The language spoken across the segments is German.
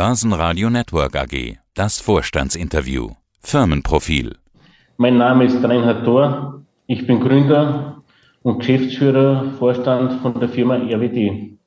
Börsenradio Network AG. Das Vorstandsinterview. Firmenprofil. Mein Name ist Reinhard Thor. Ich bin Gründer und Geschäftsführer, Vorstand von der Firma RWT.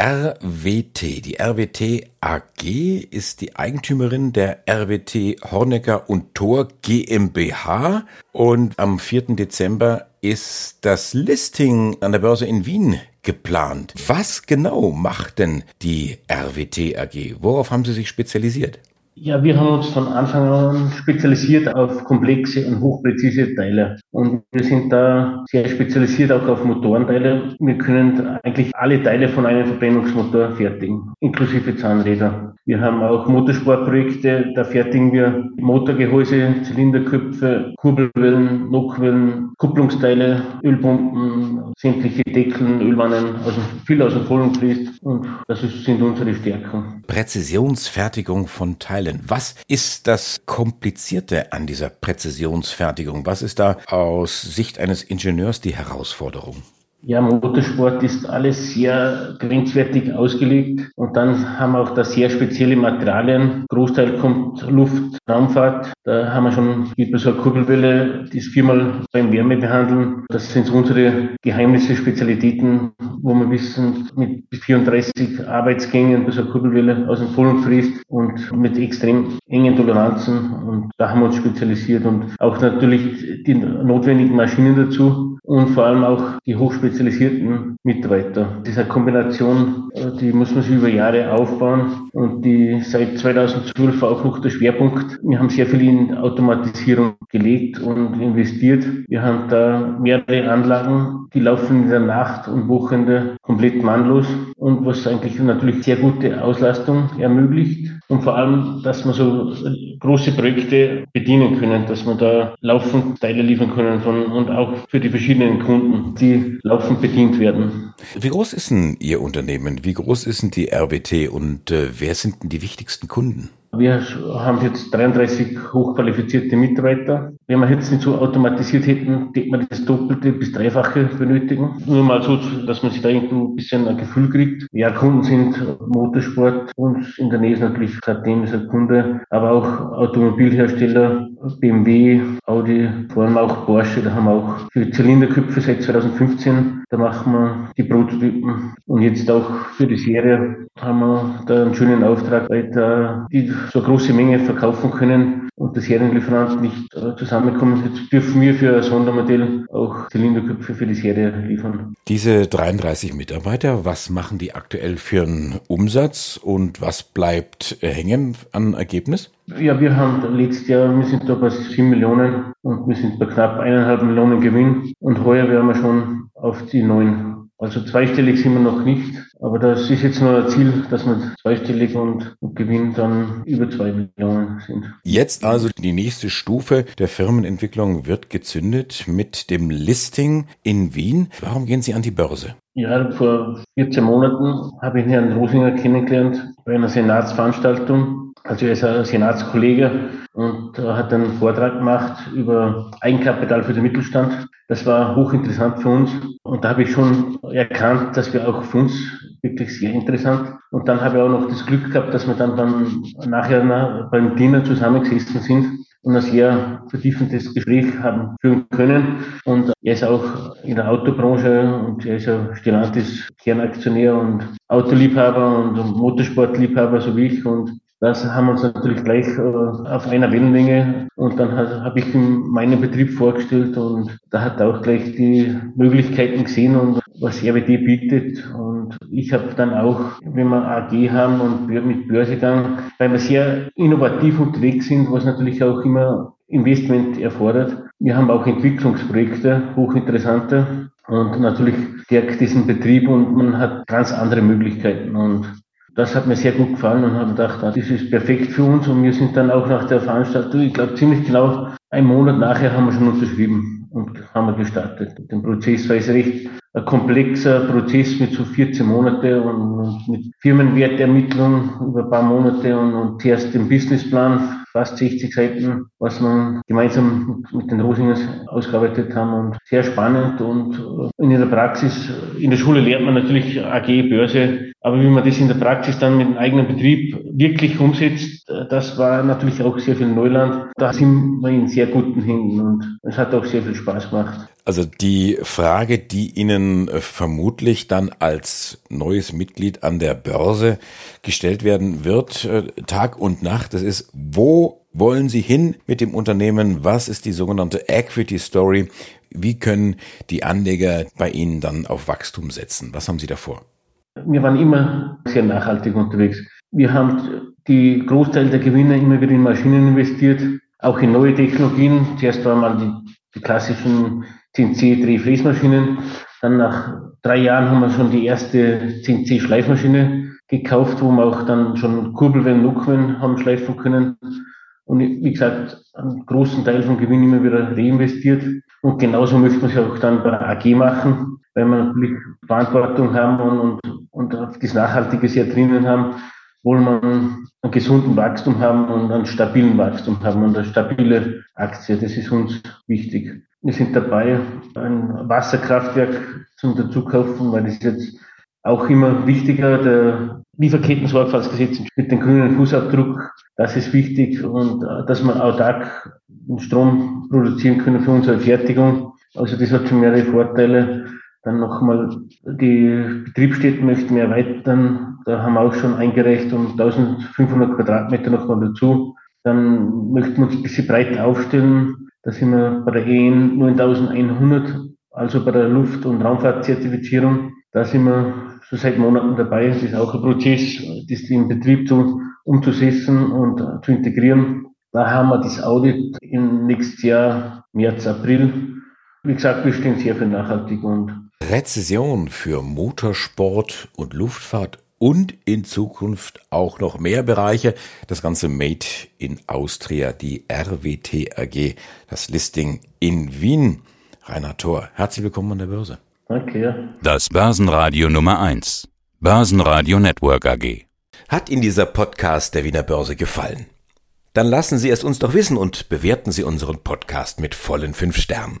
RWT. Die RWT AG ist die Eigentümerin der RWT Hornecker und Thor GmbH und am 4. Dezember ist das Listing an der Börse in Wien geplant. Was genau macht denn die RWT AG? Worauf haben Sie sich spezialisiert? Ja, wir haben uns von Anfang an spezialisiert auf komplexe und hochpräzise Teile. Und wir sind da sehr spezialisiert auch auf Motorenteile. Wir können eigentlich alle Teile von einem Verbrennungsmotor fertigen, inklusive Zahnräder. Wir haben auch Motorsportprojekte, da fertigen wir Motorgehäuse, Zylinderköpfe, Kurbelwellen, Nockwellen, Kupplungsteile, Ölpumpen, sämtliche Deckeln, Ölwannen, also viel aus dem Vollen fließt. Und das sind unsere Stärken. Präzisionsfertigung von Teilen. Was ist das Komplizierte an dieser Präzisionsfertigung? Was ist da aus Sicht eines Ingenieurs die Herausforderung? Ja, Motorsport ist alles sehr grenzwertig ausgelegt und dann haben wir auch da sehr spezielle Materialien. Großteil kommt Luft, Raumfahrt. Da haben wir schon bei so einer Kurbelwelle, die ist viermal beim Wärme behandeln. Das sind unsere Geheimnisse, Spezialitäten, wo wir wissen, mit 34 Arbeitsgängen bei so einer Kurbelwelle aus dem Vollen fließt und mit extrem engen Toleranzen. Und da haben wir uns spezialisiert und auch natürlich die notwendigen Maschinen dazu und vor allem auch die hochspezialisierten Mitarbeiter. Diese Kombination, äh, die muss man sich über Jahre aufbauen und die seit 2012 auch noch der Schwerpunkt. Wir haben sehr viel in Automatisierung gelegt und investiert. Wir haben da mehrere Anlagen, die laufen in der Nacht und Wochenende komplett mannlos und was eigentlich natürlich sehr gute Auslastung ermöglicht und vor allem, dass wir so große Projekte bedienen können, dass wir da laufend Teile liefern können von, und auch für die verschiedenen Kunden, die laufend bedient werden. Wie groß ist denn Ihr Unternehmen? Wie groß ist denn die RWT und äh, wer sind denn die wichtigsten Kunden? Wir haben jetzt 33 hochqualifizierte Mitarbeiter. Wenn wir jetzt nicht so automatisiert hätten, hätte man das Doppelte bis Dreifache benötigen. Nur mal so, dass man sich da ein bisschen ein Gefühl kriegt. Ja, Kunden sind Motorsport, uns in der Nähe ist natürlich seitdem ist ein Kunde, aber auch Automobilhersteller, BMW, Audi, vor allem auch Porsche, da haben wir auch für Zylinderköpfe seit 2015, da machen wir die Prototypen und jetzt auch für die Serie haben wir da einen schönen Auftrag, weil da die so große Menge verkaufen können und der Serienlieferant nicht äh, zusammenkommen. Jetzt dürfen wir für ein Sondermodell auch Zylinderköpfe für die Serie liefern. Diese 33 Mitarbeiter, was machen die aktuell für einen Umsatz und was bleibt hängen an Ergebnis? Ja, wir haben letztes Jahr, wir sind da bei 7 Millionen und wir sind bei knapp eineinhalb Millionen Gewinn und heuer werden wir schon auf die 9 also zweistellig sind wir noch nicht, aber das ist jetzt nur ein Ziel, dass wir zweistellig und, und Gewinn dann über zwei Millionen sind. Jetzt also die nächste Stufe der Firmenentwicklung wird gezündet mit dem Listing in Wien. Warum gehen Sie an die Börse? Ja, vor 14 Monaten habe ich Herrn Rosinger kennengelernt bei einer Senatsveranstaltung. Also er ist ein Senatskollege und hat einen Vortrag gemacht über Eigenkapital für den Mittelstand. Das war hochinteressant für uns und da habe ich schon erkannt, dass wir auch für uns wirklich sehr interessant. Und dann habe ich auch noch das Glück gehabt, dass wir dann beim, nachher beim Dinner zusammengesessen sind und ein sehr vertiefendes Gespräch haben führen können. Und er ist auch in der Autobranche und er ist ein Stellantis Kernaktionär und Autoliebhaber und Motorsportliebhaber, so wie ich. Und das haben wir uns natürlich gleich äh, auf einer Wellenlänge und dann habe ich meinen Betrieb vorgestellt und da hat er auch gleich die Möglichkeiten gesehen und was RWD bietet. Und ich habe dann auch, wenn wir AG haben und mit Börsegang, weil wir sehr innovativ unterwegs sind, was natürlich auch immer Investment erfordert. Wir haben auch Entwicklungsprojekte, hochinteressante. Und natürlich stärkt diesen Betrieb und man hat ganz andere Möglichkeiten. Und das hat mir sehr gut gefallen und habe gedacht, das ist perfekt für uns. Und wir sind dann auch nach der Veranstaltung, ich glaube ziemlich genau einen Monat nachher haben wir schon unterschrieben und haben wir gestartet. Den Prozess war es recht ein komplexer Prozess mit so 14 Monate und, mit Firmenwertermittlung über ein paar Monate und, und zuerst den Businessplan, fast 60 Seiten, was wir gemeinsam mit den Rosingers ausgearbeitet haben und sehr spannend und in der Praxis, in der Schule lernt man natürlich AG, Börse, Aber wie man das in der Praxis dann mit dem eigenen Betrieb wirklich umsetzt, das war natürlich auch sehr viel Neuland. Da sind wir in sehr guten Händen und es hat auch sehr viel Spaß gemacht. Also die Frage, die Ihnen vermutlich dann als neues Mitglied an der Börse gestellt werden wird, äh, Tag und Nacht, das ist, wo wollen Sie hin mit dem Unternehmen? Was ist die sogenannte Equity Story? Wie können die Anleger bei Ihnen dann auf Wachstum setzen? Was haben Sie davor? Wir waren immer sehr nachhaltig unterwegs. Wir haben die Großteil der Gewinne immer wieder in Maschinen investiert, auch in neue Technologien. Zuerst waren mal die, die klassischen CNC-Drehfräsmaschinen. Dann nach drei Jahren haben wir schon die erste CNC-Schleifmaschine gekauft, wo wir auch dann schon Kurbelwellen, Nockwellen haben schleifen können. Und wie gesagt, einen großen Teil vom Gewinn immer wieder reinvestiert. Und genauso möchte man es auch dann bei der AG machen, weil wir natürlich Verantwortung haben und, und, und das Nachhaltige sehr drinnen haben, wollen wir einen gesunden Wachstum haben und einen stabilen Wachstum haben und eine stabile Aktie. Das ist uns wichtig. Wir sind dabei, ein Wasserkraftwerk zum dazukaufen, weil das jetzt auch immer wichtiger. Der Lieferketten-Sorgfaltsgesetz mit dem grünen Fußabdruck, das ist wichtig und äh, dass wir autark Strom produzieren können für unsere Fertigung. Also das hat schon mehrere Vorteile. Dann nochmal, die Betriebsstätten möchten wir erweitern. Da haben wir auch schon eingereicht und 1500 Quadratmeter nochmal dazu. Dann möchten wir uns ein bisschen breit aufstellen. Da sind wir bei der EN 9100, also bei der Luft- und Raumfahrtzertifizierung. Da sind wir schon seit Monaten dabei. Es ist auch ein Prozess, das im Betrieb zu, umzusetzen und zu integrieren. Da haben wir das Audit im nächsten Jahr, März, April. Wie gesagt, wir stehen sehr für nachhaltig und Rezession für Motorsport und Luftfahrt und in Zukunft auch noch mehr Bereiche. Das Ganze Made in Austria, die RWT AG, das Listing in Wien. Rainer Thor, herzlich willkommen an der Börse. Danke. Das Börsenradio Nummer 1. Börsenradio Network AG. Hat Ihnen dieser Podcast der Wiener Börse gefallen? Dann lassen Sie es uns doch wissen und bewerten Sie unseren Podcast mit vollen fünf Sternen.